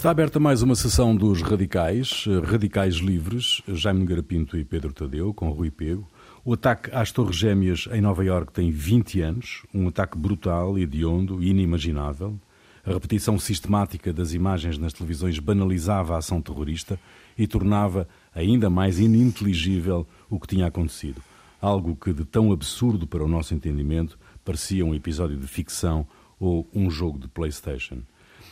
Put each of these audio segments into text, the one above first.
Está aberta mais uma sessão dos Radicais, Radicais Livres, Jaime Garapinto e Pedro Tadeu, com Rui Pego. O ataque às Torres Gêmeas em Nova Iorque tem 20 anos, um ataque brutal, hediondo e inimaginável. A repetição sistemática das imagens nas televisões banalizava a ação terrorista e tornava ainda mais ininteligível o que tinha acontecido. Algo que, de tão absurdo para o nosso entendimento, parecia um episódio de ficção ou um jogo de PlayStation.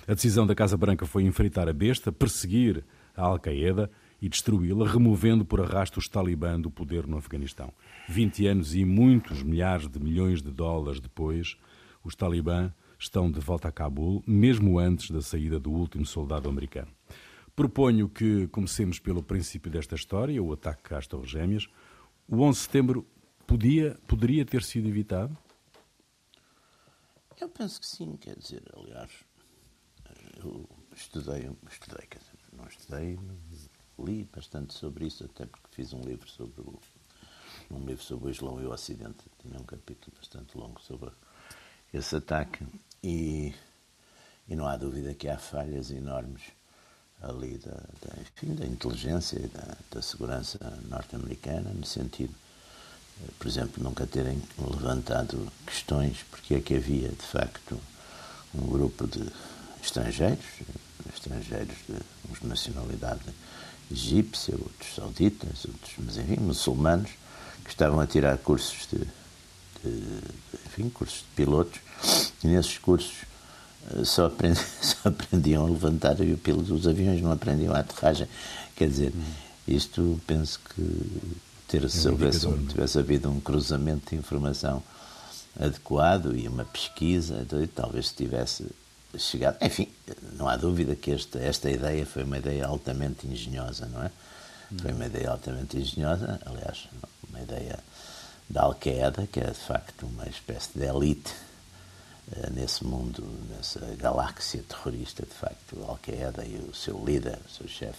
A decisão da Casa Branca foi enfrentar a besta, perseguir a Al-Qaeda e destruí-la, removendo por arrasto os talibã do poder no Afeganistão. 20 anos e muitos milhares de milhões de dólares depois, os talibã estão de volta a Cabul, mesmo antes da saída do último soldado americano. Proponho que comecemos pelo princípio desta história, o ataque às Torres Gêmeas. O 11 de setembro podia, poderia ter sido evitado? Eu penso que sim, quer dizer, aliás, eu estudei, estudei, não estudei, li bastante sobre isso, até porque fiz um livro sobre o, um livro sobre o Islão e o Ocidente, tinha um capítulo bastante longo sobre esse ataque. E, e não há dúvida que há falhas enormes ali da, da, enfim, da inteligência e da, da segurança norte-americana, no sentido, eh, por exemplo, nunca terem levantado questões porque é que havia, de facto, um grupo de estrangeiros, estrangeiros de uns de nacionalidade egípcia, outros sauditas, outros, mas enfim, muçulmanos, que estavam a tirar cursos de, de enfim, cursos de pilotos, e nesses cursos eh, só, aprendi, só aprendiam a levantar e o piloto dos aviões não aprendiam a aterragem. Quer dizer, isto penso que ter, é se houvesse, um, tivesse havido um cruzamento de informação adequado e uma pesquisa, talvez tivesse chegado. Enfim, não há dúvida que esta, esta ideia foi uma ideia altamente engenhosa, não é? Foi uma ideia altamente engenhosa, aliás, uma ideia da Al-Qaeda, que é de facto uma espécie de elite uh, nesse mundo, nessa galáxia terrorista, de facto, Al-Qaeda e o seu líder, o seu chefe,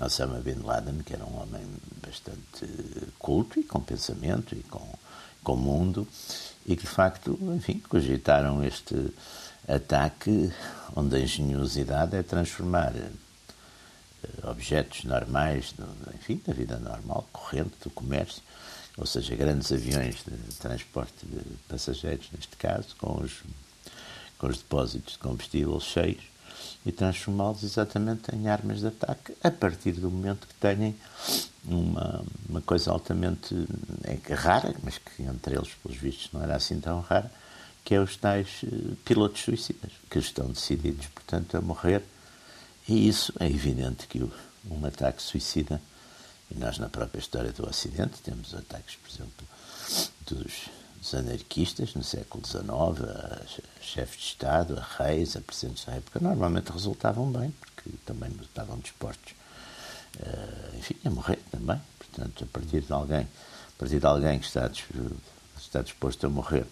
Osama Bin Laden, que era um homem bastante culto e com pensamento e com, com mundo, e que de facto, enfim, cogitaram este ataque onde a engenhosidade é transformar eh, objetos normais, enfim, da vida normal, corrente, do comércio, ou seja, grandes aviões de transporte de passageiros, neste caso, com os, com os depósitos de combustível cheios, e transformá-los exatamente em armas de ataque, a partir do momento que tenham uma, uma coisa altamente é, rara, mas que entre eles, pelos vistos, não era assim tão rara, que é os tais uh, pilotos suicidas, que estão decididos, portanto, a morrer. E isso é evidente que um ataque suicida, e nós na própria história do Ocidente temos ataques, por exemplo, dos, dos anarquistas no século XIX, a, chefes de Estado, a reis, a presidentes da época, normalmente resultavam bem, porque também estavam dispostos, uh, enfim, a morrer também. Portanto, a partir de alguém, a partir de alguém que está, está disposto a morrer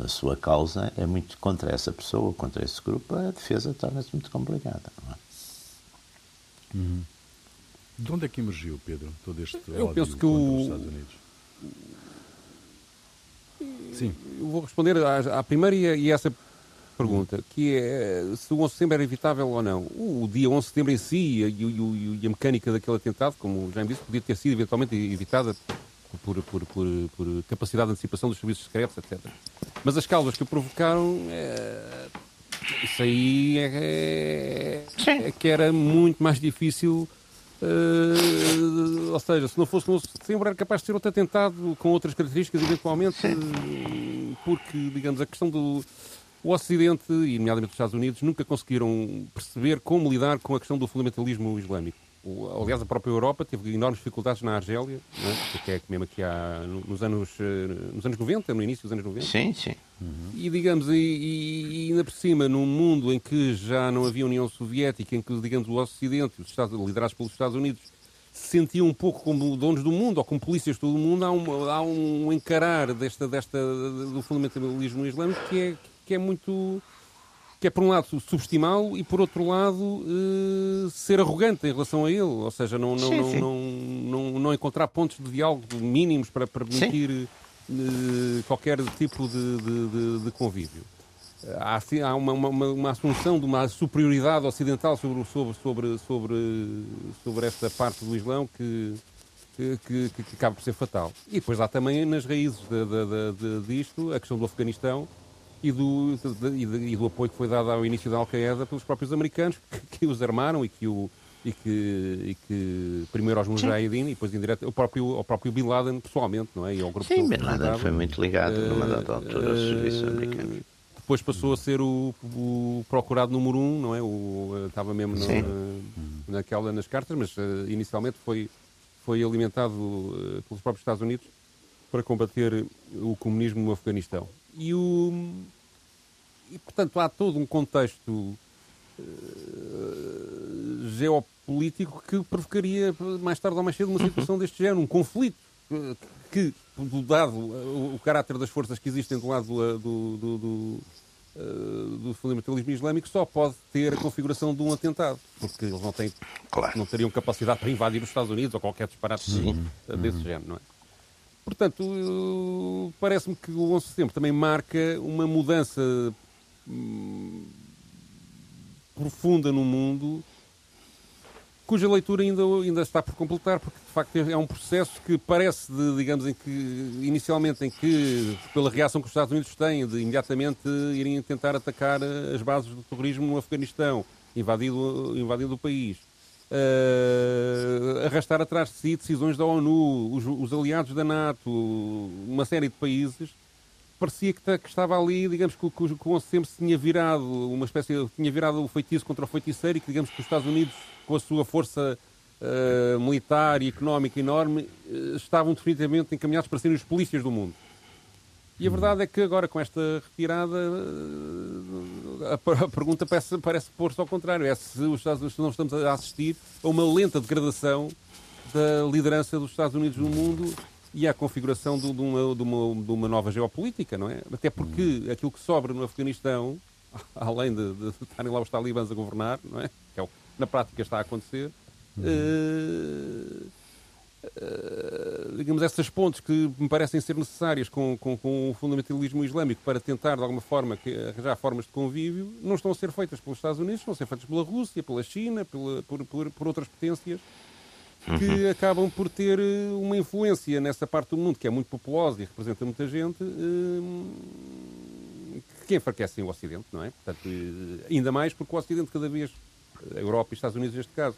a sua causa é muito contra essa pessoa, contra esse grupo, a defesa torna-se muito complicada. Não é? Uhum. De onde é que emergiu, Pedro, todo este Eu penso que o... os Estados Unidos? Sim. Eu vou responder à, à primeira e a essa pergunta, que é se o 11 de setembro era evitável ou não. O dia 11 de setembro em si e, e, e a mecânica daquele atentado, como já me disse, podia ter sido eventualmente evitada por, por, por, por, capacidade de antecipação dos serviços secretos, etc. Mas as causas que o provocaram, é, isso aí é, é, é, que era muito mais difícil. Uh, ou seja, se não fosse no setembro, era capaz de ser outro atentado com outras características, eventualmente, porque, digamos, a questão do. O Ocidente, e nomeadamente os Estados Unidos, nunca conseguiram perceber como lidar com a questão do fundamentalismo islâmico. O, aliás, a própria Europa teve enormes dificuldades na Argélia, é? que é mesmo aqui há, nos, anos, eh, nos anos 90, no início dos anos 90. Sim, sim. Uhum. E, digamos, e, e, ainda por cima, num mundo em que já não havia União Soviética, em que, digamos, o Ocidente, os Estados, liderados pelos Estados Unidos, se sentiam um pouco como donos do mundo, ou como polícias de todo o mundo, há um, há um encarar desta, desta, do fundamentalismo islâmico que é, que é muito que é por um lado subestimá-lo e por outro lado uh, ser arrogante em relação a ele, ou seja, não, não, sim, não, sim. não, não, não, encontrar pontos de diálogo mínimos para permitir uh, qualquer tipo de, de, de, de, convívio. há, há uma, uma, uma, assunção de uma superioridade ocidental sobre, sobre, sobre, sobre, sobre esta parte do Islão que, que, que, que, acaba por ser fatal. E depois há também nas raízes de, de, de, disto a questão do Afeganistão e do, e, do apoio que foi dado ao início da Al-Qaeda pelos próprios americanos que, que, os armaram e que o e que, e que primeiro aos Mujahideen e depois indireto, o próprio, ao próprio Bin Laden pessoalmente, não é? E ao grupo Sim, Bin Laden foi muito ligado uh, numa dada altura ao serviço americano. Depois passou a ser o, o procurado número um, não é? O, estava mesmo no, naquela, nas cartas, mas uh, inicialmente foi, foi alimentado uh, pelos próprios Estados Unidos para combater o comunismo no Afeganistão. E, o, e portanto, há todo um contexto uh, geopolítico que provocaria mais tarde ou mais cedo uma uhum. situação deste género, um conflito que, dado o, o caráter das forças que existem do lado do, do, do, do fundamentalismo islâmico só pode ter a configuração de um atentado, porque eles não, têm, claro. não teriam capacidade para invadir os Estados Unidos ou qualquer disparate Sim. desse uhum. género, não é? Portanto, parece-me que o 11 de setembro também marca uma mudança hum, profunda no mundo cuja leitura ainda, ainda está por completar, porque de facto é um processo que parece, de, digamos, em que inicialmente em que, pela reação que os Estados Unidos têm, de imediatamente irem tentar atacar as bases do terrorismo no Afeganistão, invadido, invadido o país, uh, arrastar atrás de si decisões da ONU, os, os aliados da NATO, uma série de países, parecia que, que, estava ali, digamos que, que, que o 11 sempre se tinha virado, uma espécie, tinha virado o feitiço contra o feiticeiro e que, digamos, que os Estados Unidos com a sua força uh, militar e económica enorme, uh, estavam definitivamente encaminhados para serem os polícias do mundo. E a verdade é que agora, com esta retirada, eh, a, pergunta parece, parece pôr-se ao contrário. É se os Estados Unidos não estamos a assistir a uma lenta degradação da liderança dos Estados Unidos no mundo e à configuração de, de, uma, de, uma, de uma nova geopolítica, não é? Até porque uhum. aquilo que sobra no Afeganistão, além de, de estarem lá os talibãs a governar, não é? Que é o na prática está a acontecer. Uh, uh, digamos, essas pontes que me parecem ser necessárias com, com, com, o fundamentalismo islâmico para tentar, de alguma forma, que, arranjar formas de convívio, não estão a ser feitas pelos Estados Unidos, estão a ser feitas pela Rússia, pela China, pela, por, por, por outras potências que uhum. acabam por ter eh, uma influência nessa parte do mundo que é muito populosa e representa muita gente, que enfraquecem o Ocidente, não é? Portanto, ainda mais porque o Ocidente cada vez a Europa e os Estados Unidos neste caso,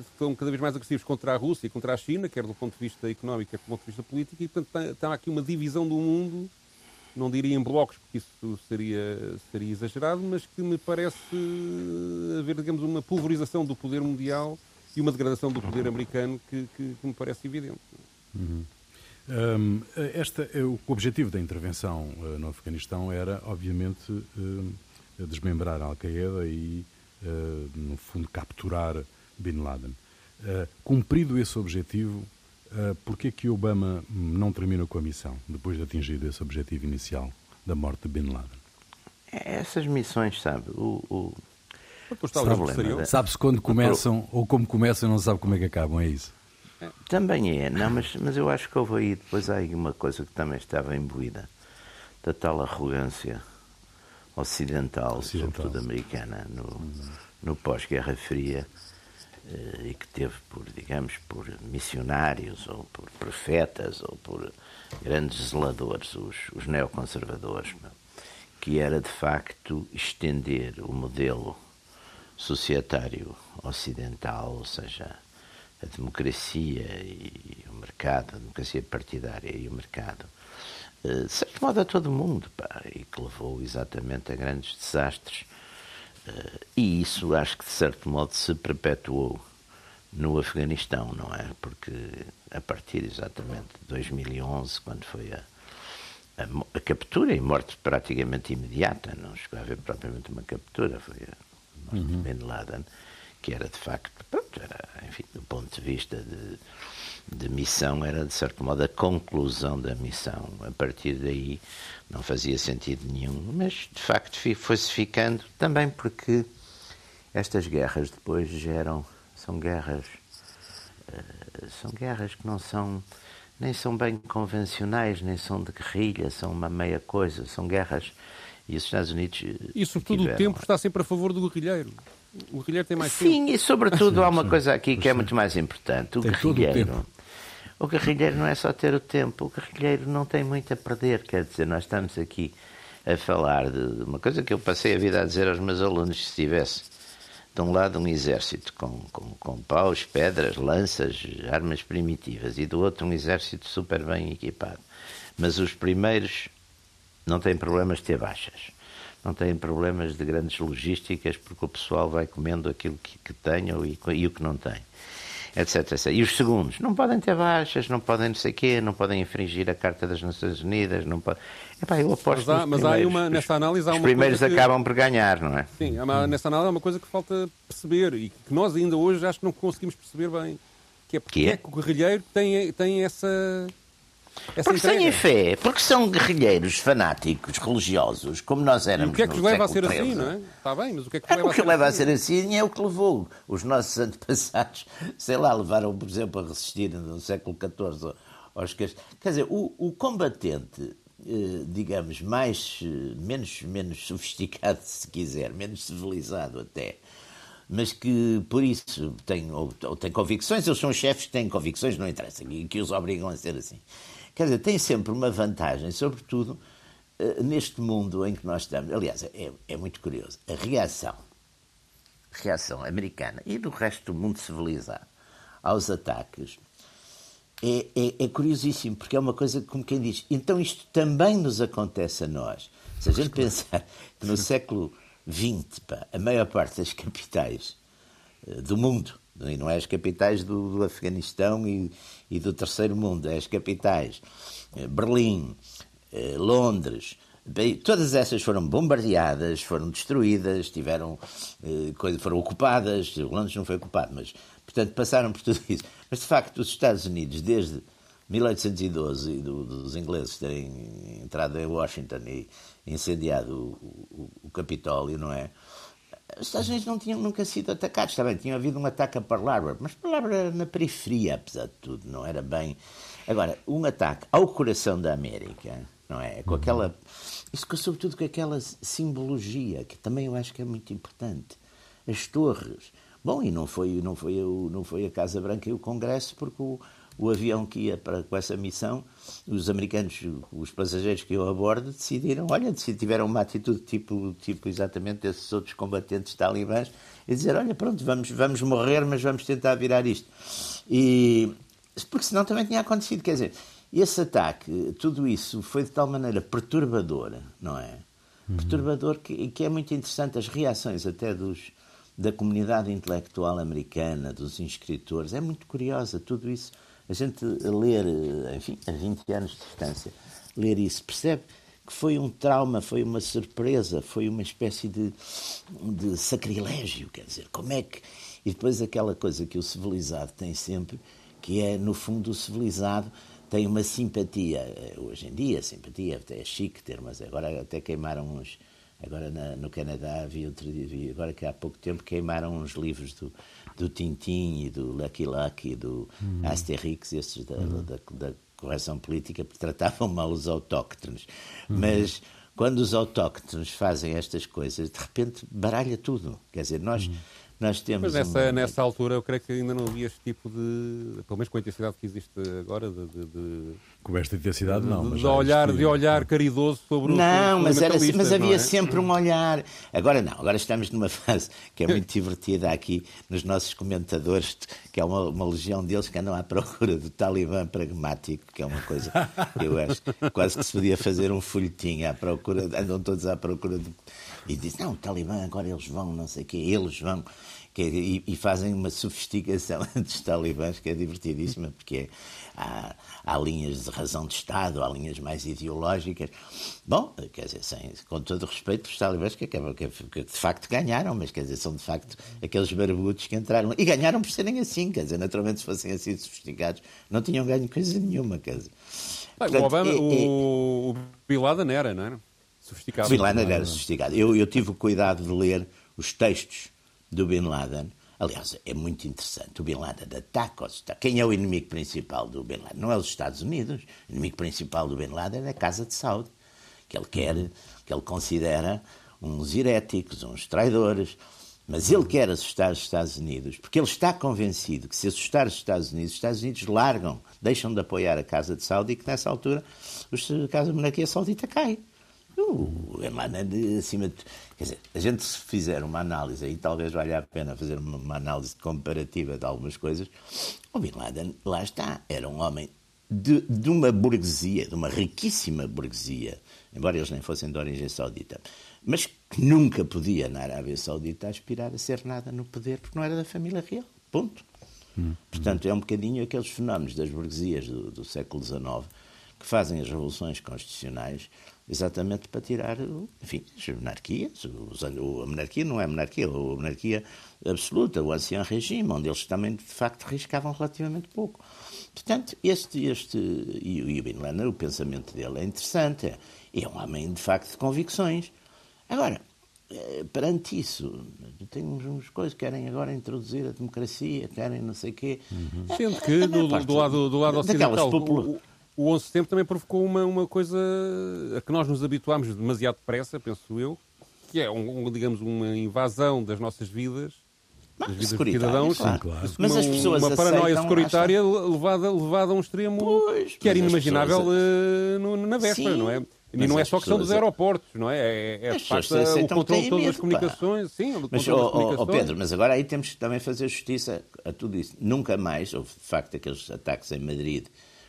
estão eh, cada vez mais agressivos contra a Rússia e contra a China, quer do ponto de vista económico, quer do ponto de vista político, e portanto está aqui uma divisão do mundo, não diria em blocos, porque isso seria, seria exagerado, mas que me parece haver, digamos, uma pulverização do poder mundial e uma degradação do poder americano que, que, que me parece evidente. Uhum. Um, esta, o objetivo da intervenção uh, no Afeganistão era, obviamente, uh, desmembrar a Al-Qaeda e, uh, no fundo, capturar Bin Laden. Uh, cumprido esse objetivo, uh, por que é que Obama não termina com a missão, depois de atingido esse objetivo inicial da morte de Bin Laden? É, essas missões, sabe, o, o... Sabe, Sabe-se quando começam ou como começam não sabe como é que acabam, é isso? Também é, não, mas, mas eu acho que houve aí depois há aí uma coisa que também estava imbuída da tal arrogância ocidental, ocidental. sobretudo americana, no, no pós-Guerra Fria, eh, e que teve por, digamos, por missionários ou por profetas ou por grandes zeladores, os, os neoconservadores, que era de facto estender o modelo societário ocidental, ou seja, a democracia e o mercado, a democracia partidária e o mercado, de certo modo a todo mundo, pá, e que levou exatamente a grandes desastres. Eh, e isso acho que de certo modo se perpetuou no Afeganistão, não é? Porque a partir exatamente de 2011, quando foi a, a, a captura e morte praticamente imediata, não chegou a haver propriamente uma captura, foi a morte uhum. de Bin Laden, que era de facto, pronto, era, enfim, do ponto de vista de de missão era, de certo modo, a conclusão da missão. A partir daí não fazia sentido nenhum, mas de facto foi-se ficando também porque estas guerras depois geram, são guerras, uh, são guerras que não são, nem são bem convencionais, nem são de guerrilha, são uma meia coisa, são guerras E os Estados Unidos. E sobretudo tiveram... o tempo está sempre a favor do guerrilheiro. O guerrilheiro tem mais sim, tempo. Sim, e sobretudo há uma coisa aqui que é muito mais importante. O tem guerrilheiro. O, o guerrilheiro não é só ter o tempo, o guerrilheiro não tem muito a perder. Quer dizer, nós estamos aqui a falar de uma coisa que eu passei a vida a dizer aos meus alunos: se tivesse de um lado um exército com, com, com paus, pedras, lanças, armas primitivas, e do outro um exército super bem equipado. Mas os primeiros não têm problemas de ter baixas não têm problemas de grandes logísticas, porque o pessoal vai comendo aquilo que, que tem e, e o que não tem. Etc, etc. E os segundos não podem ter baixas, não podem não sei quê, não podem infringir a Carta das Nações Unidas, não podem... Epá, eu aposto mas há, mas há uma, nessa análise há uma Os primeiros que... acabam por ganhar, não é? Sim, hum. nessa análise há uma coisa que falta perceber e que nós ainda hoje acho que não conseguimos perceber bem, que é porque que é? é que o guerrilheiro tem, tem essa essa porque entrega. têm fé, porque são guerrilheiros fanáticos, religiosos, como nós éramos. E o que é que os leva a ser assim, não é? Está bem, mas o que é que, é, leva, o que a leva a ser assim é o que levou os nossos antepassados, sei lá, levaram, por exemplo, a resistir no século XIV aos Quer dizer, o, o combatente eh, digamos, mais, eh, menos, menos sofisticado, se quiser, menos civilizado até, mas que por isso tem, ou, ou tem convicções, eles são chefes que têm convicções, não interessa, e que os obrigam a ser assim. Quer dizer, tem sempre uma vantagem, sobretudo eh, neste mundo em que nós estamos. Aliás, é, é muito curioso. A reação, a reação americana e do resto do mundo civilizado aos ataques é, é, é, curiosíssimo, porque é uma coisa como quem diz, então isto também nos acontece a nós. Se a gente pensar que no século XX, pá, a maior parte das capitais eh, do mundo e não é as capitais do, do Afeganistão e, e, do terceiro mundo, é as capitais. Eh, Berlim, eh, Londres, todas essas foram bombardeadas, foram destruídas, tiveram eh, foram ocupadas. Londres não foi ocupado, mas portanto passaram por tudo isso. Mas de facto, os Estados Unidos, desde 1812 e do, dos ingleses terem entrado em Washington e incendiado o, o, o Capitólio, não é? Os Estados Unidos não tinham nunca sido atacados, também tinha havido um ataque a Pearl Harbor, mas Pearl Harbor era na periferia, apesar de tudo, não era bem. Agora, um ataque ao coração da América, não é? Com aquela. Isso, sobretudo com aquela simbologia, que também eu acho que é muito importante. As torres. Bom, e não foi, não foi, não foi a Casa Branca e o Congresso, porque o, o avião que ia para, com essa missão, os americanos, os passageiros que iam a bordo, decidiram, olha, tiveram uma atitude tipo, tipo exatamente desses outros combatentes talibãs, e dizer, olha, pronto, vamos, vamos morrer, mas vamos tentar virar isto. E, porque senão também tinha acontecido, quer dizer, esse ataque, tudo isso foi de tal maneira perturbador, não é? Uhum. Perturbador que, que é muito interessante as reações até dos da comunidade intelectual americana, dos inscritores, é muito curiosa tudo isso a gente ler, enfim, a 20 anos de distância, ler isso, percebe que foi um trauma, foi uma surpresa, foi uma espécie de, de sacrilégio, quer dizer, como é que. E depois aquela coisa que o civilizado tem sempre, que é, no fundo, o civilizado tem uma simpatia, hoje em dia, simpatia, até é chique ter, mas agora até queimaram uns. Agora na, no Canadá havia outro dia, agora que há pouco tempo queimaram uns livros do, do Tintin e do Lucky Lucky e do uhum. Asterix, esses da, uhum. da, da, correção política, porque tratavam mal os autóctones. Uhum. Mas quando os autóctones fazem estas coisas, de repente baralha tudo. Quer dizer, nós. Nós temos Mas nessa, nessa altura eu creio que ainda não havia este tipo de. pelo menos com a intensidade que existe agora, de. de, de com esta intensidade, não. Mas de, olhar, de olhar caridoso sobre o. Não, mas, era, mas havia é? sempre um olhar. Agora não, agora estamos numa fase que é muito divertida aqui nos nossos comentadores, que é uma, uma legião deles que andam à procura do talibã pragmático, que é uma coisa que eu acho quase que se podia fazer um folhetim à procura, andam todos à procura de. E diz, não, o talibã agora eles vão, não sei o quê, eles vão que, é, e, e, fazem uma sofisticação dos talibãs que é divertidíssima, porque é, há, há, linhas de razão de Estado, há linhas mais ideológicas. Bom, quer dizer, sem, com todo o respeito os talibãs, que, que, que, de facto ganharam, mas quer dizer, são de facto aqueles barbudos que entraram. E ganharam por serem assim, quer dizer, naturalmente se fossem assim sofisticados, não tinham ganho coisa nenhuma, quer dizer. Portanto, o, Obama, é, é, o, o Bin Laden era, não era? Sofisticado. Bin Laden era sofisticado. Eu, eu tive o cuidado de ler os textos do Bin Laden. Aliás, é muito interessante. O Bin Laden ataca os Estados Quem é o inimigo principal do Bin Laden? Não é os Estados Unidos. O inimigo principal do Bin Laden é a Casa de Saud, que ele quer, que ele considera uns heréticos, uns traidores. Mas ele quer assustar os Estados Unidos, porque ele está convencido que se assustar os Estados Unidos, os Estados Unidos largam, deixam de apoiar a Casa de Saudi e que nessa altura a Casa Monarquia Saudita cai. O Bin acima de. Quer dizer, a gente se fizer uma análise, aí talvez valha a pena fazer uma análise comparativa de algumas coisas, o Bin Laden, lá está, era um homem de, de uma burguesia, de uma riquíssima burguesia, embora eles nem fossem de origem saudita, mas que nunca podia, na Arábia Saudita, aspirar a ser nada no poder, porque não era da família real. Ponto. Hum, Portanto, é um bocadinho aqueles fenómenos das burguesias do, do século XIX que fazem as revoluções constitucionais exatamente para tirar, enfim, as monarquias. a monarquia não é monarquia, a monarquia absoluta, o ancião regime, onde eles também, de facto, riscavam relativamente pouco. Portanto, este, este e, o Bin Laden, o pensamento dele é interessante, é, é um homem, de facto, de convicções. Agora, eh, perante isso, tem uns, coisas que querem agora introduzir a democracia, querem não sei o quê. Uhum. Sendo que, do, do, lado, do lado ocidental, o, o 11 de setembro também provocou uma, uma coisa a que nós nos habituámos demasiado depressa, penso eu, que é, um, um digamos, uma invasão das nossas vidas das vidas dos cidadãos, claro. claro. mas uma, as pessoas uma paranoia securitária levada, levada a um extremo pois, que era inimaginável pessoas... uh, no, na véspera, Sim. não é? E não é só questão dos aeroportos, não é? É, é de facto o controle de todas as comunicações. Pá. Sim, o mas, oh, comunicações. Oh, Pedro, mas agora aí temos que também fazer justiça a tudo isso. Nunca mais houve, de facto, aqueles ataques em Madrid,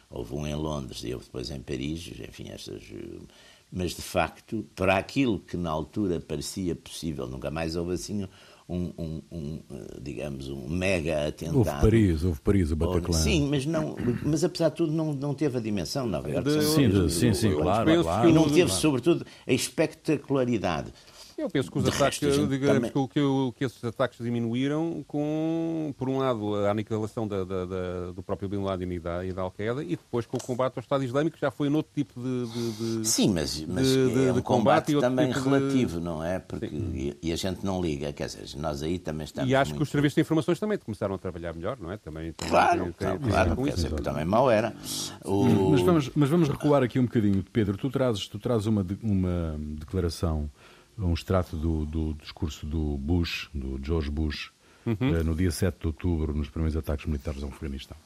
houve um em Londres e houve depois em Paris, enfim, estas. Mas, de facto, para aquilo que na altura parecia possível, nunca mais houve assim um, um, um, digamos, um mega atentado. Houve Paris, houve Paris, o Bataclan. Sim, mas, não, mas apesar de tudo não, não teve a dimensão Nova Iorque. Sim, sim, sim, sim claro, claro. E não teve, sobretudo, a espectacularidade. Eu penso que os ataques, resto, digamos, também... que, que, esses ataques diminuíram com, por um lado, a aniquilação da, da, da, do próprio Bin Laden e da, e da Al-Qaeda e depois com o combate ao Estado Islâmico, que já foi um outro tipo de, de, de Sim, mas, mas de, é um combate, combate também tipo relativo, não é? Porque, e, e, a gente não liga, quer dizer, nós aí também estamos. E acho muito... que os serviços de informações também começaram a trabalhar melhor, não é? Também, também claro, tem, tem, claro, quer dizer, também mal era. O... Mas, vamos, mas vamos recuar aqui um bocadinho, Pedro. Tu trazes, tu trazes uma, uma declaração um extrato do, do discurso do Bush, do George Bush, uhum. Eh, no dia 7 de outubro, nos primeiros ataques militares ao Afeganistão.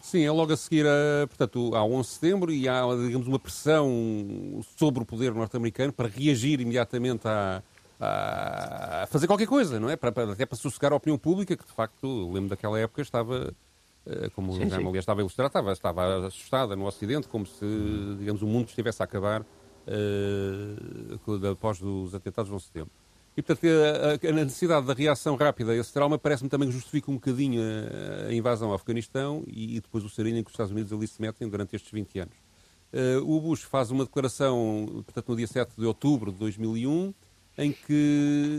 Sim, é logo a seguir, a, portanto, ao 11 de setembro e há, digamos, uma pressão sobre o poder norte-americano para reagir imediatamente a, a, fazer qualquer coisa, não é? Para, para, até para sossegar a opinião pública, que de facto, lembro daquela época, estava, eh, como sim, já aliás estava a ilustrar, estava, estava assustada no Ocidente, como se, digamos, o mundo estivesse a acabar uh, após os atentados de 11 de setembro. E, portanto, a, a, necessidade da reação rápida a esse trauma parece-me também que justifica um bocadinho a, a, invasão ao Afeganistão e, e depois o sarinho em que os Estados Unidos ali se metem durante estes 20 anos. Uh, o Bush faz uma declaração, portanto, no dia 7 de outubro de 2001, em que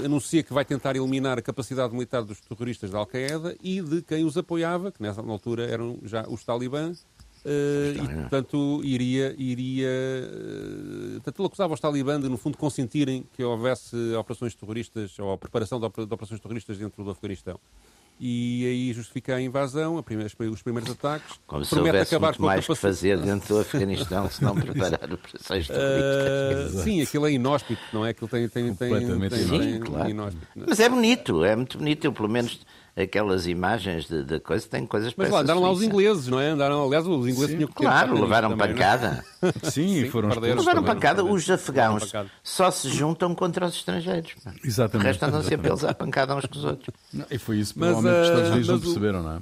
uh, anuncia que vai tentar eliminar a capacidade militar dos terroristas da Al-Qaeda e de quem os apoiava, que nessa altura eram já os talibãs, Uh, e, portanto, iria. iria uh, portanto, ele acusava os talibãs de, no fundo, consentirem que houvesse operações terroristas ou a preparação de, operações terroristas dentro do Afeganistão. E aí justifica a invasão, a primeira, os primeiros ataques. Como se houvesse acabar muito com mais que fazer dentro do Afeganistão se não preparar operações terroristas. Uh, sim, aquilo é inóspito, não é? Aquilo tem, tem, tem, Completamente tem, inóspito. Sim, claro. inóspito. Mas é bonito, é muito bonito. Eu, pelo menos, aquelas imagens de, de coisa, tem coisas Mas lá, andaram lá os ingleses, não é? Andaram, aliás, os ingleses Sim, tinham que Claro, levaram também, é? pancada. Sim, Sim, foram perderam, Levaram pancada. Os afegãos só se juntam contra os estrangeiros. Exatamente. O resto andam sempre eles a pancada uns com os outros. Não, e foi isso, provavelmente, uh, os Estados Unidos não perceberam, não é?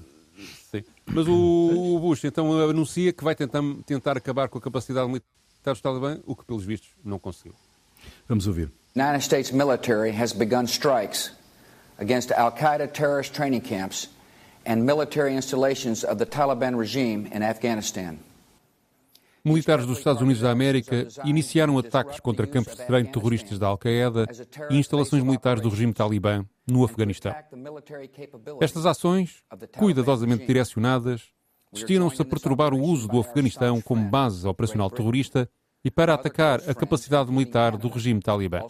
Sim. Mas o, o Bush então anuncia que vai tentar, tentar acabar com a capacidade militar dos Talibã, o que, pelos vistos, não conseguiu. Vamos ouvir. United States military has begun strikes against Al Qaeda terrorist training camps and military installations of the Taliban regime in Afghanistan. Militares dos Estados Unidos da América iniciaram ataques contra campos de treino terroristas da Al-Qaeda e instalações militares do regime talibã no Afeganistão. Estas ações, cuidadosamente direcionadas, destinam-se a perturbar o uso do Afeganistão como base operacional terrorista e para atacar a capacidade militar do regime talibã.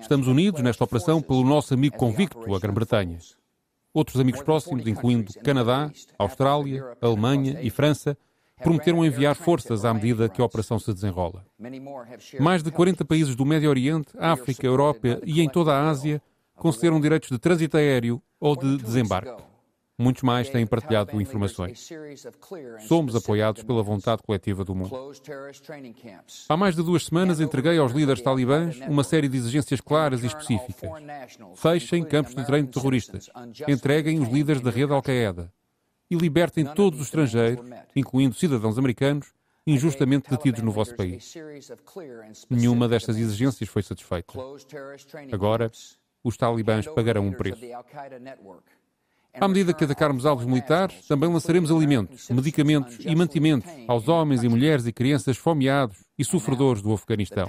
Estamos unidos nesta operação pelo nosso amigo convicto, a Grã-Bretanha. Outros amigos próximos, incluindo Canadá, Austrália, Alemanha e França, prometeram enviar forças à medida que a operação se desenrola. Mais de 40 países do Médio Oriente, África, Europa e em toda a Ásia concederam direitos de trânsito aéreo ou de desembarque. Muitos mais têm partilhado informações. Somos apoiados pela vontade coletiva do mundo. Há mais de duas semanas entreguei aos líderes talibãs uma série de exigências claras e específicas. Fechem campos de treino de terroristas. Entreguem os líderes da rede Al-Qaeda. E libertem todos os estrangeiros, incluindo cidadãos americanos, injustamente detidos no vosso país. Nenhuma destas exigências foi satisfeita. Agora, os talibãs pagarão um preço. À medida que atacarmos alvos militares, também lançaremos alimentos, medicamentos e mantimentos aos homens e mulheres e crianças fomeados e sofredores do Afeganistão.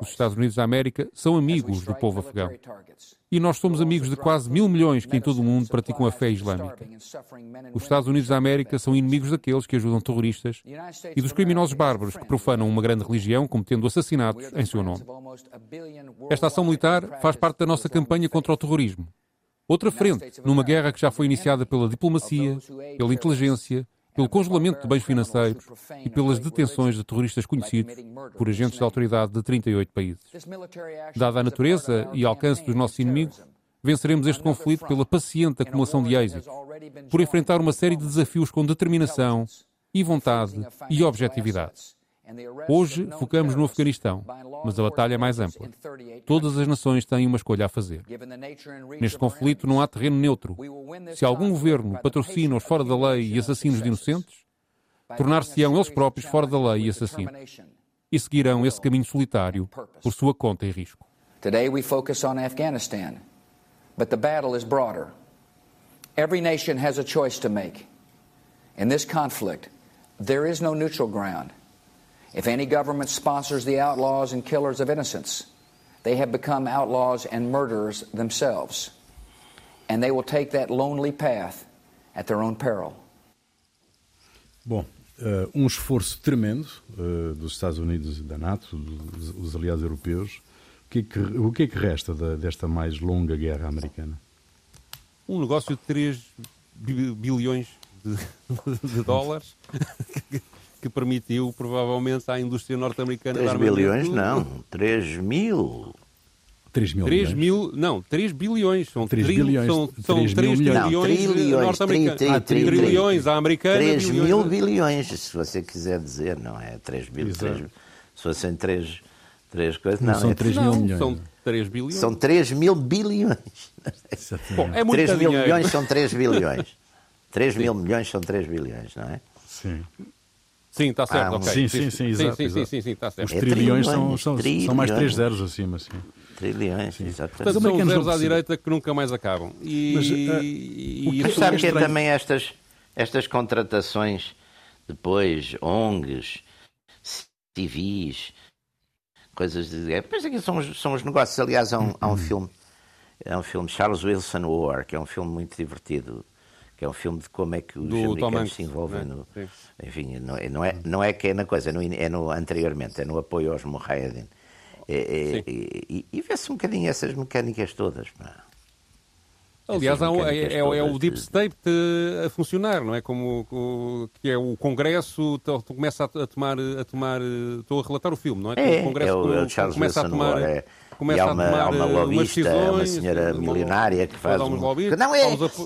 Os Estados Unidos da América são amigos do povo afegão. E nós somos amigos de quase mil milhões que em todo o mundo praticam a fé islâmica. Os Estados Unidos da América são inimigos daqueles que ajudam terroristas e dos criminosos bárbaros que profanam uma grande religião cometendo assassinatos em seu nome. Esta ação militar faz parte da nossa campanha contra o terrorismo Outra frente, numa guerra que já foi iniciada pela diplomacia, pela inteligência, pelo congelamento de bens financeiros e pelas detenções de terroristas conhecidos por agentes de autoridade de 38 países. Dada a natureza e alcance dos nossos inimigos, venceremos este conflito pela paciente acumulação de êxitos, por enfrentar uma série de desafios com determinação e vontade e objetividade. Hoje focamos no Afeganistão, mas a batalha é mais ampla. Todas as nações têm uma escolha a fazer. Neste conflito não há terreno neutro. Se algum governo patrocina os fora da lei e assassinos de inocentes, tornar-se-ão eles próprios fora da lei e assassinos. E seguirão esse caminho solitário por sua conta e risco. We focus on Afghanistan, but the battle is broader. Every nation has a choice to make. In this conflict, there is no ground. If any government sponsors the outlaws and killers of innocents, they have become outlaws and murderers themselves. And they will take that lonely path at their own peril. Bom, uh, um esforço tremendo uh, dos Estados Unidos e da NATO, dos, dos aliados europeus. O que é que, o que, é que resta da, desta mais longa guerra americana? Um negócio de 3 bilhões de, de dólares que permitiu, provavelmente, à indústria norte-americana... 3 bilhões, não. 3 mil... 3 mil 3 mil, não, 3 bilhões. São 3 bilhões. São, são 3, 3 bilhões norte-americanos. Ah, trilhões à americana. 3 mil bilhões, se você quiser dizer, não é? 3 bilhões. Se fossem 3, 3 coisas, não. não são é 3 mil milhões. São 3 bilhões. São 3 mil bilhões. Bom, é 3 mil dinheiro. milhões são 3 bilhões. 3 mil milhões são 3 bilhões, não é? Sim. Sim, está certo, ah, ok. Sim, sim, sim, exato, sim, exato. sim, sim, sim, está certo. Os é trilhões, são, são, trilhões. são mais três zeros acima, sim. Trilhões, exato. Portanto, são zeros à direita que nunca mais acabam. E, Mas, uh, e, e sabe que é também estas, estas contratações, depois, ONGs, civis, coisas de... Depois aqui são os, são os negócios, aliás, há um, há um filme, é um filme, Charles Wilson War, que é um filme muito divertido, que é um filme de como é que os Do americanos se envolvem no... Sim. Enfim, não é, não, é, não é que é na coisa, é no, é no anteriormente, é no apoio aos Mujahedin. É, é, e, e vê-se um bocadinho essas mecânicas todas. Pá. Aliás, um, é, é, é, o Deep State a funcionar, não é? Como, como que é o Congresso começa a, tomar, a tomar. Estou a relatar o filme, não é? É, o Congresso é o, é o Charles começa Wilson a tomar. É, começa e há uma, a tomar há uma lobista, decisões, uma senhora milionária que faz. Um... Não, é,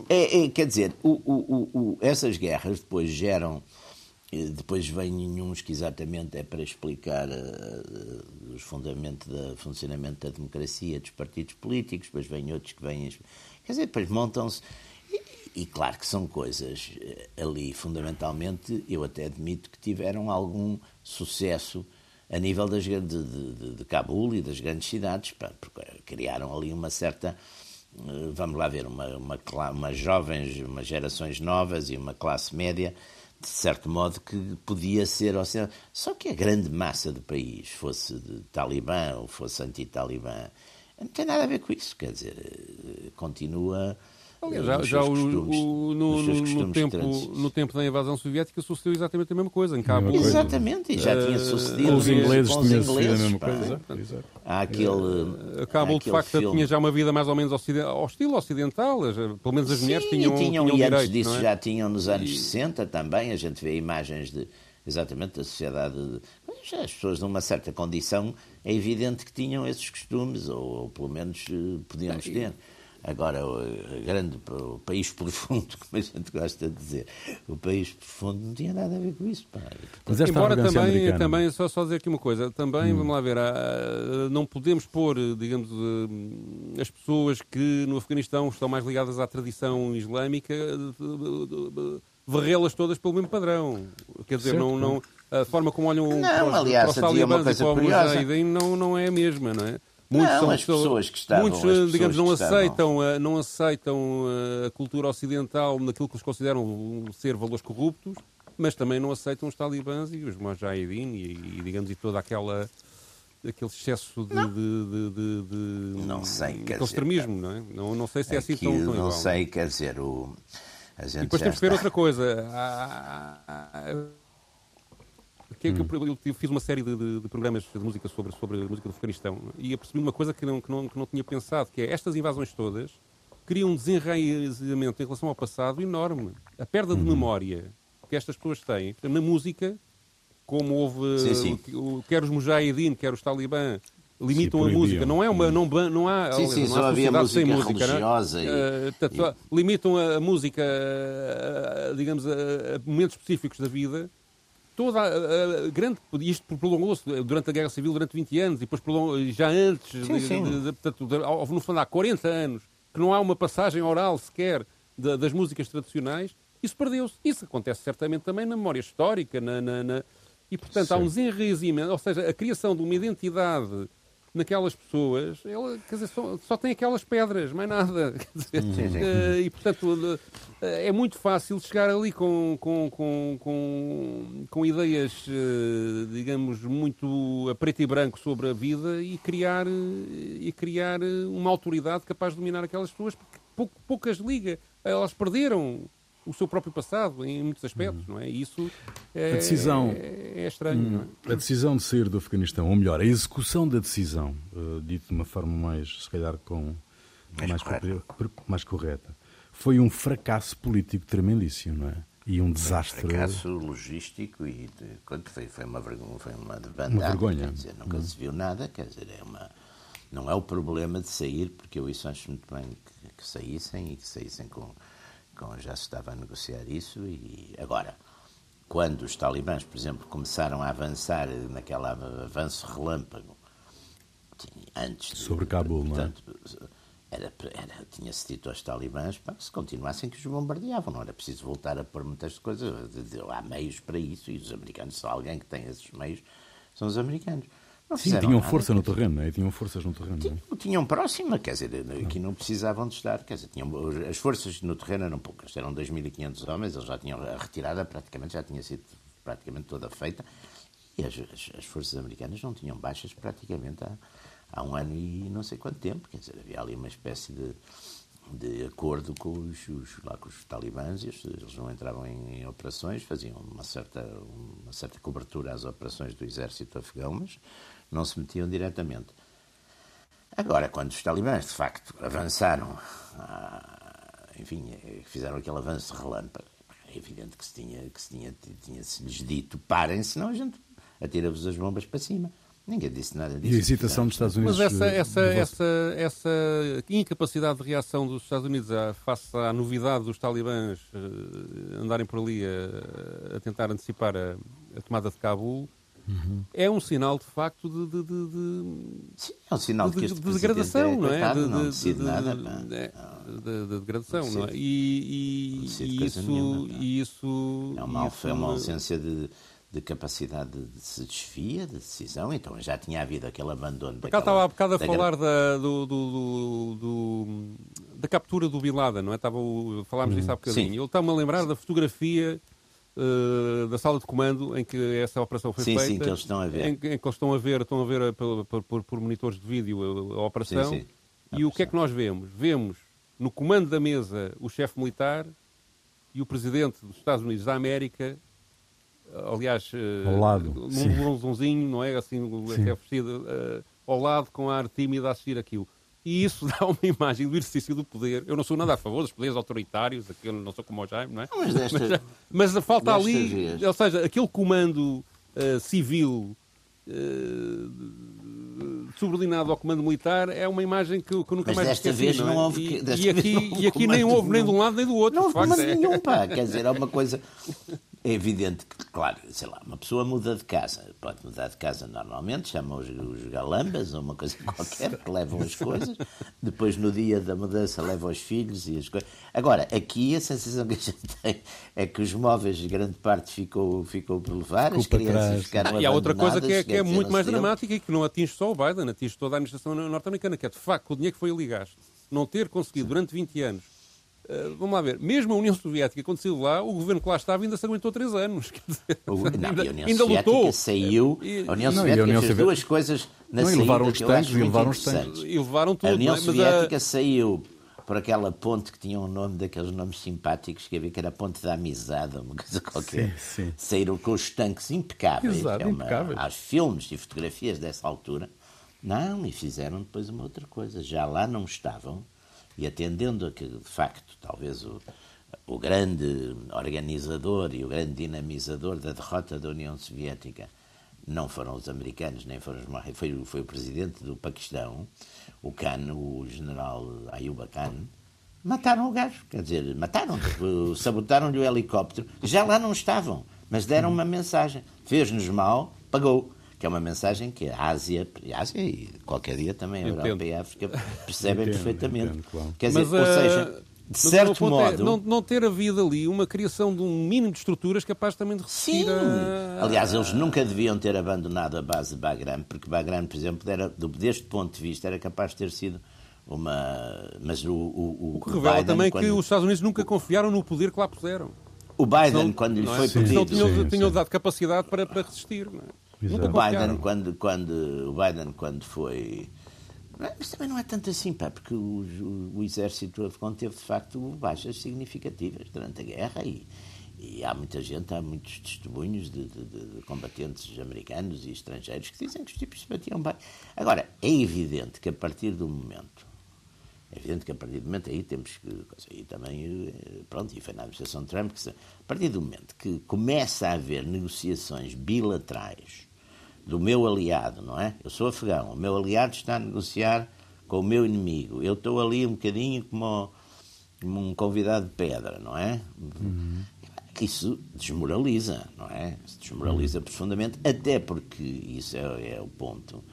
é, é, Quer dizer, o, o, o, essas guerras depois geram. Depois vêm uns que exatamente é para explicar uh, os fundamentos do funcionamento da democracia, dos partidos políticos, depois vêm outros que vêm. Quer dizer, depois montam-se. E, e, claro que são coisas eh, ali, fundamentalmente, eu até admito que tiveram algum sucesso a nível das, de, de, de Cabul e das grandes cidades, porque criaram ali uma certa, eh, vamos lá ver, uma, uma, uma jovens, umas gerações novas e uma classe média, de certo modo que podia ser ocidental. Só que a grande massa do país, fosse de talibã ou fosse anti-talibã, não tem nada a ver com isso. Quer dizer, eh, continua Aliás, já, já o, o, no, no, tempo, no tempo da invasão soviética sucedeu exatamente a mesma coisa em Cabo. Exatamente, e já tinha sucedido. os ingleses com os tinha ingleses, a mesma pá. coisa. Exato. Há aquele. A Cabo, de facto, filme. tinha já uma vida mais ou menos ao estilo ocidental. as- Pelo menos as mulheres Sim, tinham, e tinham, tinham e antes direito, disso é? já tinham nos anos 60 também, a gente vê imagens de exatamente da sociedade. de- Mas as pessoas numa certa condição é evidente que tinham esses costumes, ou, ou pelo menos eh, podíamos ter. Agora, o a grande, o país profundo, como a gente gosta de dizer, o país profundo não tinha nada a ver com isso. Pá. Mas esta Embora também, americana. também só, só dizer aqui uma coisa, também, vamos lá ver, há- não podemos pôr, digamos, eh, as pessoas que no Afeganistão estão mais ligadas à tradição islâmica, eh, varrê-las todas pelo mesmo padrão. Quer dizer, Certo, não, não, a forma como olham Não, para os, aliás, para os talibãs e para o curiosa. Mujahideen não, não é a mesma, não é? Não, as pessoas que estavam- muitos, eh, digamos, não estavam- aceitam, eh, não aceitam eh, a cultura ocidental naquilo que eles consideram ser valores corruptos, mas também não aceitam os talibãs e os mujahideen e, e, digamos, e toda aquela aquele excesso de, de, de, de- Não sei, quer dizer, extremismo, não é? Não, não sei se é assim tão, tão não sei, quer dizer, o, a gente E depois temos que ver outra coisa. Que é que eu, eu fiz uma série de, de- de programas de música sobre, sobre a música do Afeganistão e apercebi uma coisa que não, que, não, que não tinha pensado, que é estas invasões todas criam um desenraizamento em relação ao passado enorme. A perda de memória que estas pessoas têm na música, como houve Sim, sim. o- o- quer os mujahideen, quer os talibã, limitam a proibiam. música. Não é uma, não, ba- não há, Sim, sim, não só há havia sociedade sem música música, não é? religiosa e- portanto, só limitam a, a música, a- a- digamos, a, a momentos específicos da vida. Toda a, a grande. Isto prolongou-se durante a Guerra Civil durante 20 anos e depois já antes, de- sim. de- de- portanto, de- ao- no fundo há 40 anos, que não há uma passagem oral sequer da- das músicas tradicionais, isso perdeu-se. Isso acontece certamente também na memória histórica, na, na- na- e portanto há um desenraizamento, ou seja, a criação de uma identidade naquelas pessoas, ela, quer dizer, só, só tem aquelas pedras, mais nada. Dizer, eh, e portanto eh, é muito fácil chegar ali com, com, com, com, com ideias, eh, digamos, muito a preto e branco sobre a vida e criar, e criar uma autoridade capaz de dominar aquelas pessoas, porque poucas liga. Elas perderam o seu próprio passado em muitos aspectos, não é? E isso é, A decisão- é, é estranho, não é? A decisão de sair do Afeganistão, ou melhor, a execução da decisão, eh, dito de uma forma mais, se calhar, com, Mais mais, correta. mais correta, foi um fracasso político tremendíssimo, não é? E um desastre. fracasso logístico e de, quanto foi, foi uma vergonha, foi uma debandada, Uma vergonha. quer dizer, nunca se viu nada, quer dizer, é uma não é o problema de sair, porque eu isso acho muito bem que, que saíssem e que saíssem com, com já se estava a negociar isso e agora quando os talibãs, por exemplo, começaram a avançar naquele avanço relâmpago antes de- Sobre Cabul, não é? portanto, era, era, tinha-se dito aos talibãs para que se continuassem que os bombardeavam, não era preciso voltar a pôr muitas coisas, há meios para isso e os americanos, só alguém que tem esses meios são os americanos. Não Sim, tinham nada, força no terreno, não é? Tinham forças no terreno. não é? Tinham, tinham próxima, quer dizer, aqui não precisavam de estar, quer dizer, tinham, as forças no terreno eram poucas, eram 2.500 homens, eles já tinham a retirada, praticamente já tinha sido praticamente toda feita, e as, as, as forças americanas não tinham baixas praticamente há, há um ano e não sei quanto tempo, quer dizer, havia ali uma espécie de, de acordo com os, os, lá, com os talibãs, eles, eles não entravam em, em operações, faziam uma certa, uma certa cobertura às operações do exército afegão, mas não se metiam diretamente. Agora, quando os talibãs, de facto, avançaram, ah, enfim, fizeram aquele avanço relâmpago, é evidente que se tinha, que se tinha, tinha-se lhes dito, parem, senão a gente atira-vos as bombas para cima. Ninguém disse nada disso. E a hesitação dos Estados Unidos. Mas essa, essa, essa, essa incapacidade de reação dos Estados Unidos à, face à novidade dos talibãs eh, andarem por ali a, a tentar antecipar a, a tomada de Cabul Uhum. é um sinal de facto de, de- de- de- Sim, é um sinal de, de, degradação, é, não é? De- nada. de- degradação, Não é? decide. E, e, isso, nenhuma, isso, É uma, isso- é uma ausência de, de capacidade de se desfia, de decisão. Então já tinha havido aquele abandono. Acaso estava há bocado a daquela- falar da, do, do- do- da captura do Bin Laden, não é? Estava, falámos disso há bocadinho. Sim. Ele está-me a lembrar da fotografia eh, da sala de comando em que essa operação foi Sim, feita. sim, que eles estão a ver. Em, que- em que eles estão a ver, estão a ver eh, por, por- por- monitores de vídeo a, a operação. Sim, sim. A E o que é que nós vemos? Vemos no comando da mesa o chefe militar e o presidente dos Estados Unidos da América, aliás, eh, ao lado, num bronzãozinho, não é? Assim, sim. é vestido uh, ao lado com a ar tímida a assistir aquilo. E isso dá uma imagem do exercício do poder. Eu não sou nada a favor dos poderes autoritários, aqui eu não sou como o Jaime, não é? Mas, desta, mas, mas falta ali, ou seja, aquele comando uh, civil uh, subordinado ao comando militar é uma imagem que, que eu nunca mas mais desta esqueci. vez não, é? houve. E, e aqui, e aqui nem houve nem de um lado nem do outro. Não houve comando é. nenhum, pá. Quer dizer, é uma coisa. É evidente que, claro, sei lá, uma pessoa muda de casa. Pode mudar de casa normalmente, chama os, os galambas ou uma coisa qualquer, que levam as coisas. Depois, no dia da mudança, leva os filhos e as coisas. Agora, aqui a sensação que a gente tem é que os móveis, grande parte, ficou, ficou por levar, as crianças ficaram E há outra coisa que é, que é muito mais dramática e que não atinge só o Biden, atinge toda a administração norte-americana, que é, de facto, o dinheiro que foi ali gasto. Não ter conseguido, durante 20 anos, Uh, vamos lá ver, mesmo a União Soviética, quando saiu lá, o governo que lá estava ainda se aguentou três anos. Dizer, não, ainda, a União ainda Soviética lutou. saiu, a União Soviética não, a União fez Soviética... duas coisas na não, saída levaram os tanques, e levaram os tanques. E levaram tudo. A União é? Soviética a... saiu por aquela ponte que tinha um nome daqueles nomes simpáticos que havia, que era a Ponte da Amizade, uma coisa qualquer. Sim, sim. Saíram com os tanques impecáveis. Exato, é uma, impecáveis. Há filmes e fotografias dessa altura. Não, e fizeram depois uma outra coisa. Já lá não estavam e atendendo a que, de facto, talvez o, o grande organizador e o grande dinamizador da derrota da União Soviética não foram os americanos, nem foram os foi, foi o presidente do Paquistão, o Khan, o general Ayuba Khan, mataram o gajo, quer dizer, mataram, sabotaram-lhe o helicóptero, já lá não estavam, mas deram uma mensagem, fez-nos mal, pagou que é uma mensagem que a Ásia, a Ásia e qualquer dia também a Entendo. Europa e a África percebem entendo, perfeitamente. Entendo, claro. Quer dizer, mas, ou uh, seja, de certo é modo. É não, não, ter havido ali uma criação de um mínimo de estruturas capaz também de resistir Sim. A... Aliás, eles nunca deviam ter abandonado a base de Bagram, porque Bagram, por exemplo, era, deste ponto de vista, era capaz de ter sido uma. Mas o. O, o que revela Biden, também quando... que os Estados Unidos nunca confiaram no poder que lá puseram. O Biden, quando lhe foi é? pedido. Não tinham, tinham dado capacidade para, para resistir. Não é? O Biden, quando, quando, o Biden, quando foi. Mas também não é tanto assim, pá, porque o, o, o exército afegão teve, de facto, baixas significativas durante a guerra e, e há muita gente, há muitos testemunhos de, de, de, combatentes americanos e estrangeiros que dizem que os tipos se batiam bem. Agora, é evidente que a partir do momento, é evidente que a partir do momento aí temos que, aí também, eh, pronto, e foi na administração de Trump, que a partir do momento que começa a haver negociações bilaterais do meu aliado, não é? Eu sou afegão, o meu aliado está a negociar com o meu inimigo. Eu estou ali um bocadinho como, como um convidado de pedra, não é? Uhum. Isso desmoraliza, não é? Isso desmoraliza uhum. profundamente, até porque, isso é, é o ponto,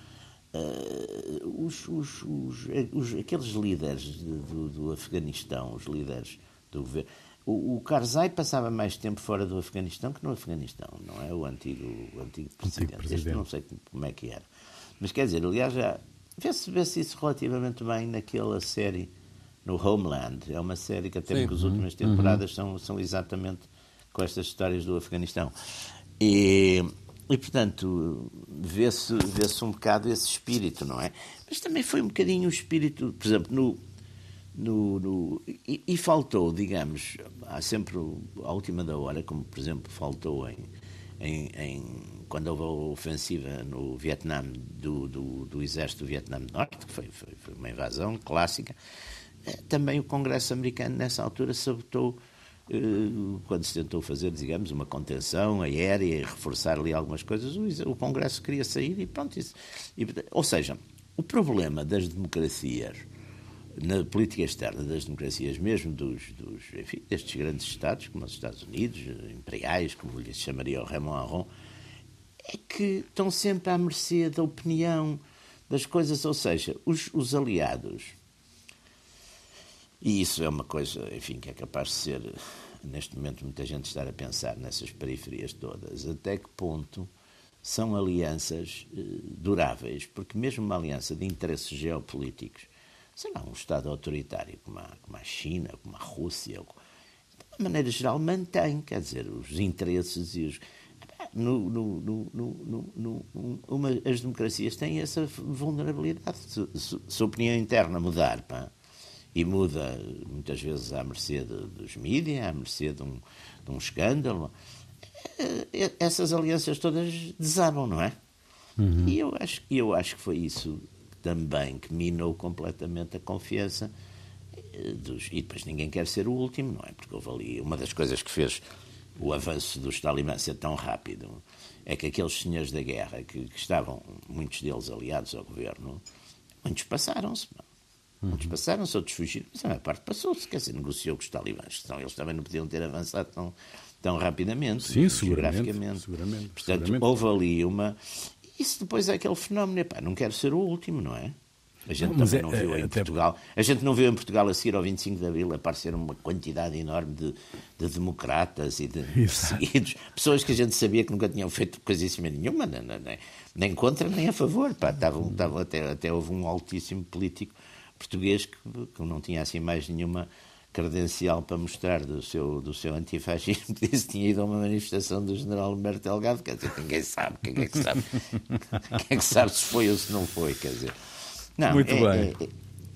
uh, os, os, os, aqueles líderes do, do Afeganistão, os líderes do governo, o, o Karzai passava mais tempo fora do Afeganistão que no Afeganistão, não é? O antigo, o antigo presidente. Antigo presidente. Este não sei como é que era. Mas quer dizer, aliás, já vê-se vê isso relativamente bem naquela série, no Homeland. É uma série que até Sim. porque as últimas uhum. temporadas uhum. são, são exatamente com estas histórias do Afeganistão. E, e portanto, vê-se vê um bocado esse espírito, não é? Mas também foi um bocadinho o espírito, por exemplo, no, no, no e, e, faltou, digamos, há sempre a última da hora, como por exemplo faltou em, em, em quando houve a ofensiva no Vietnã do, do, do, exército do Vietnã do Norte, que foi, foi, foi uma invasão clássica, eh, também o Congresso americano nessa altura sabotou eh, quando se tentou fazer, digamos, uma contenção aérea e reforçar ali algumas coisas, o, Congresso queria sair e pronto. Isso, e, ou seja, o problema das democracias na política externa das democracias, mesmo dos, dos enfim, destes grandes Estados, como os Estados Unidos, imperiais, como lhes chamaria o Raymond Aron, é que estão sempre à mercê da opinião das coisas, ou seja, os, os aliados. E isso é uma coisa, enfim, que é capaz de ser, neste momento, muita gente estar a pensar nessas periferias todas. Até que ponto são alianças eh, duráveis? Porque mesmo uma aliança de interesses geopolíticos sei lá, um Estado autoritário como a, como a China, como a Rússia, de maneira geral, mantém, quer dizer, os interesses e os. No, no, no, uma, as democracias têm essa vulnerabilidade. Se, se, se, a opinião interna mudar, pá, e muda muitas vezes à mercê de, dos mídias, à mercê de um, de um escândalo. Eh, essas alianças todas desabam, não é? Uhum. E eu acho, eu acho que foi isso também que minou completamente a confiança eh, dos, e depois ninguém quer ser o último, não é? Porque houve ali uma das coisas que fez o avanço dos talibãs ser tão rápido é que aqueles senhores da guerra que, que estavam, muitos deles aliados ao governo, muitos passaram-se. Uhum. Muitos passaram-se, outros fugiram, mas a maior parte passou-se, quer dizer, negociou com os talibãs, senão eles também não podiam ter avançado tão, tão rapidamente, Sim, seguramente, seguramente. Portanto, seguramente. houve ali uma. Isso depois é aquele fenómeno, epá, não quero ser o último, não é? A gente não, também é, não viu é, em. Portugal. A gente não viu em Portugal a seguir ao 25 de Abril aparecer uma quantidade enorme de, de democratas e de seguidos, pessoas que a gente sabia que nunca tinham feito coisíssima nenhuma, nem, nem, nem contra nem a favor. Pá, até, até houve um altíssimo político português que, que não tinha assim mais nenhuma credencial para mostrar do seu, do seu antifascismo, que disse que tinha ido a uma manifestação do general Humberto Delgado, quer dizer, ninguém sabe, quem é que sabe, quem é que sabe se foi ou se não foi, quer dizer. Não, Muito é, bem. É, é...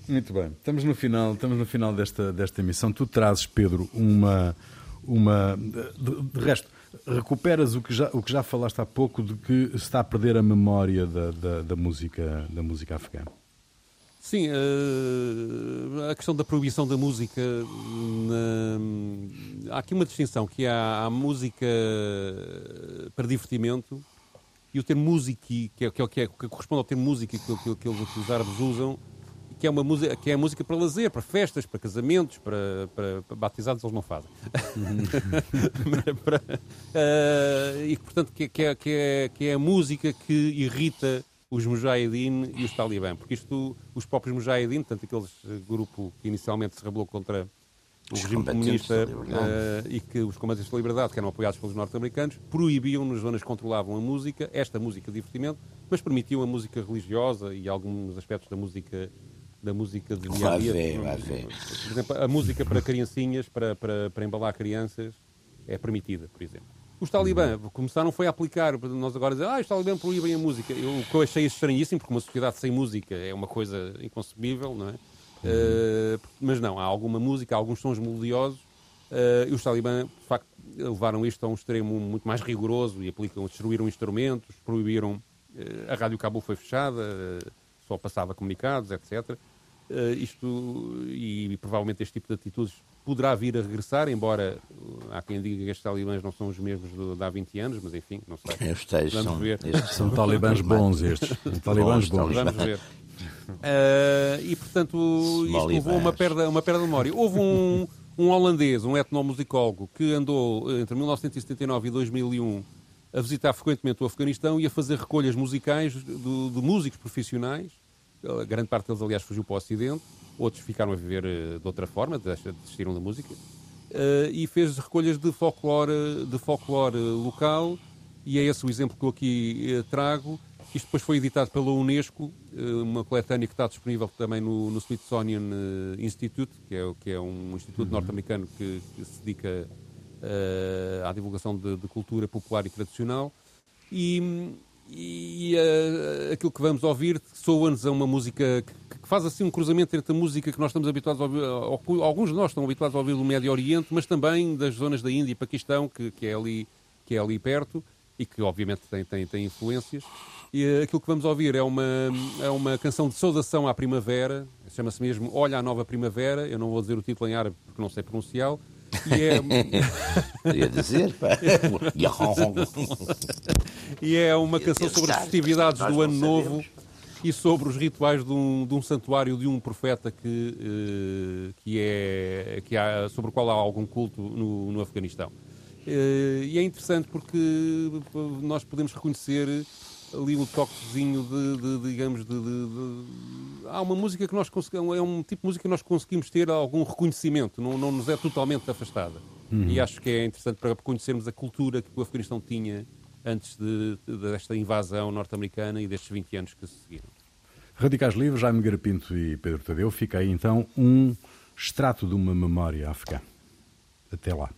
Muito bem. Estamos no final, estamos no final desta, desta emissão. Tu trazes, Pedro, uma. uma de, de resto, recuperas o que, já, o que já falaste há pouco de que se está a perder a memória da, da, da música, da música afegã. Sim, uh, a questão da proibição da música. Na... Há aqui uma distinção, que há a música para divertimento e o termo música, que, é, que, é, que, é, que corresponde ao termo música que, que, que, que os árabes usam, que é, uma música, que é a música para lazer, para festas, para casamentos, para, para, para batizados, eles não fazem. para, uh, e, portanto, que, que, é, que, é, que é a música que irrita os Mujahideen e os Talibã, porque isto, os próprios Mujahideen, tanto aquele grupo que inicialmente se rebelou contra o regime comunista uh, e que os combates da liberdade, que eram apoiados pelos norte-americanos, proibiam nas zonas que controlavam a música, esta música de divertimento, mas permitiam a música religiosa e alguns aspectos da música da música de dia a dia. Por exemplo, a música para criancinhas, para, para, para embalar crianças, é permitida, por exemplo. Os talibã começaram foi a aplicar, nós agora dizemos, ah, os talibã proíbem a música. Eu, o que eu achei estranhíssimo, porque uma sociedade sem música é uma coisa inconcebível, não é? Uh, mas não, há alguma música, há alguns sons melodiosos, uh, e os talibã, de facto, levaram isto a um extremo muito mais rigoroso e aplicam, destruíram instrumentos, proibiram, uh, a Rádio Cabo foi fechada, só passava comunicados, etc. isto, e, e provavelmente este tipo de atitudes poderá vir a regressar, embora uh, há quem diga que estes talibãs não são os mesmos de, de há 20 anos, mas enfim, não sei. Estes Vamos são, ver. Estes são talibãs bons estes. talibãs bons. Vamos ver. Uh, e portanto isto levou uma perda, uma perda de memória. Houve um, um holandês, um etnomusicólogo, que andou entre 1979 e 2001 a visitar frequentemente o Afeganistão e a fazer recolhas musicais de, de músicos profissionais. A grande parte deles, aliás, fugiu para o Ocidente outros ficaram a viver eh, de outra forma, desistiram da música, uh, e fez recolhas de folclore, de folclore local, e é esse o exemplo que eu aqui uh, trago. Isto depois foi editado pela Unesco, uma coletânea que está disponível também no, no Smithsonian Institute, que é, que é um instituto uhum. norte-americano que, que, se dedica à divulgação de, de, cultura popular e tradicional. E, e uh, aquilo que vamos ouvir soa-nos a uma música que, que, faz assim um cruzamento entre a música que nós estamos habituados a ouvir, ou, alguns de nós estão habituados a ouvir do Médio Oriente, mas também das zonas da Índia e Paquistão, que, que, é, ali, que é ali perto e que obviamente tem, tem, tem influências. E uh, aquilo que vamos ouvir é uma, é uma canção de saudação à primavera, chama-se mesmo Olha a Nova Primavera, eu não vou dizer o título em árabe porque não sei pronunciá-lo, e é... Ia dizer, pá. e é uma canção sobre as festividades do Ano Novo e sobre os rituais de um, de um santuário de um profeta que, uh, que é, que há, sobre o qual há algum culto no, no Afeganistão. Uh, e é interessante porque nós podemos reconhecer ali um toquezinho de, de digamos, de, de, Há uma música que nós conseguimos, é um tipo de música que nós conseguimos ter algum reconhecimento, não, não nos é totalmente afastada. Uhum. E acho que é interessante para conhecermos a cultura que o Afeganistão tinha antes de, desta invasão norte-americana e destes 20 anos que se seguiram. Radicais Livres, Jaime Garapinto e Pedro Tadeu, fica aí então um extrato de uma memória afegã. Até lá.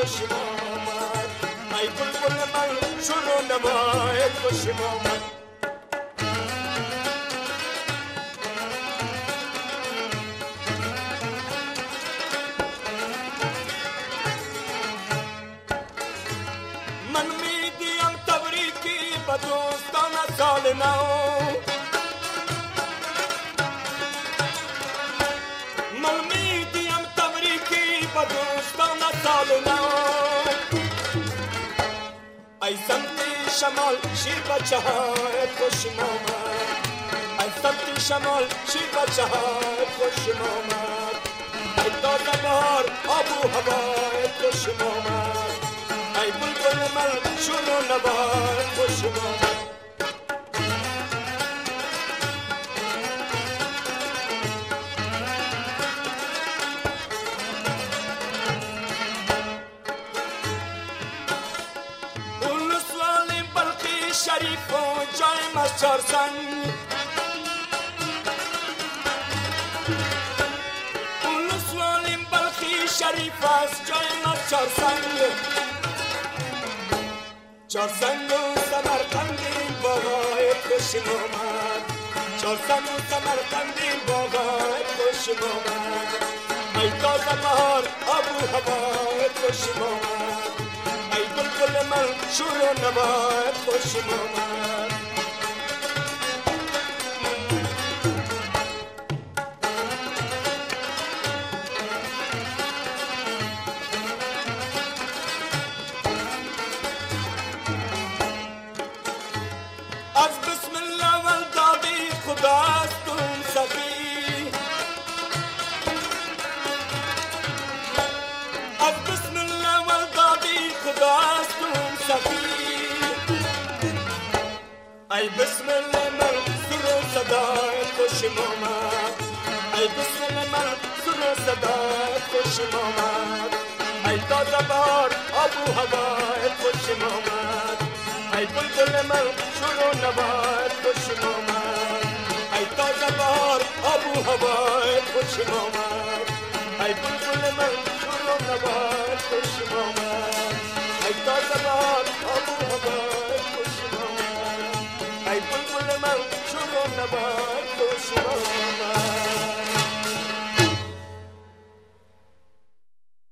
خوش آمد ای بلبل من شروع نمای خوش آمد من شمال شیر بچه های خوش آمد ای سمتی شمال شیر بچه های خوش آمد ای تازه بهار آب و هوای خوش آمد ای بلبل من شروع نبار خوش آمد جای مستر سنگ اون سوال بلقی شریف است جای مستر سنگ چار سنگ و سمرقندی باغای خوش آمد چار سنگ و سمرقندی باغای خوش آمد ای تازه بهار آب و هوای خوش آمد ای بلبل من شور بسم الله من سر صدای خوشم آمد ای بسم الله من سر صدای خوشم ای تازه بار آب و هوای خوشم ای بلبل من شور و نوای خوشم آمد ای تازه بار آب و ای بلبل من شور و نوای خوشم آمد ای تازه بار آب و من چون نبرد دشمنم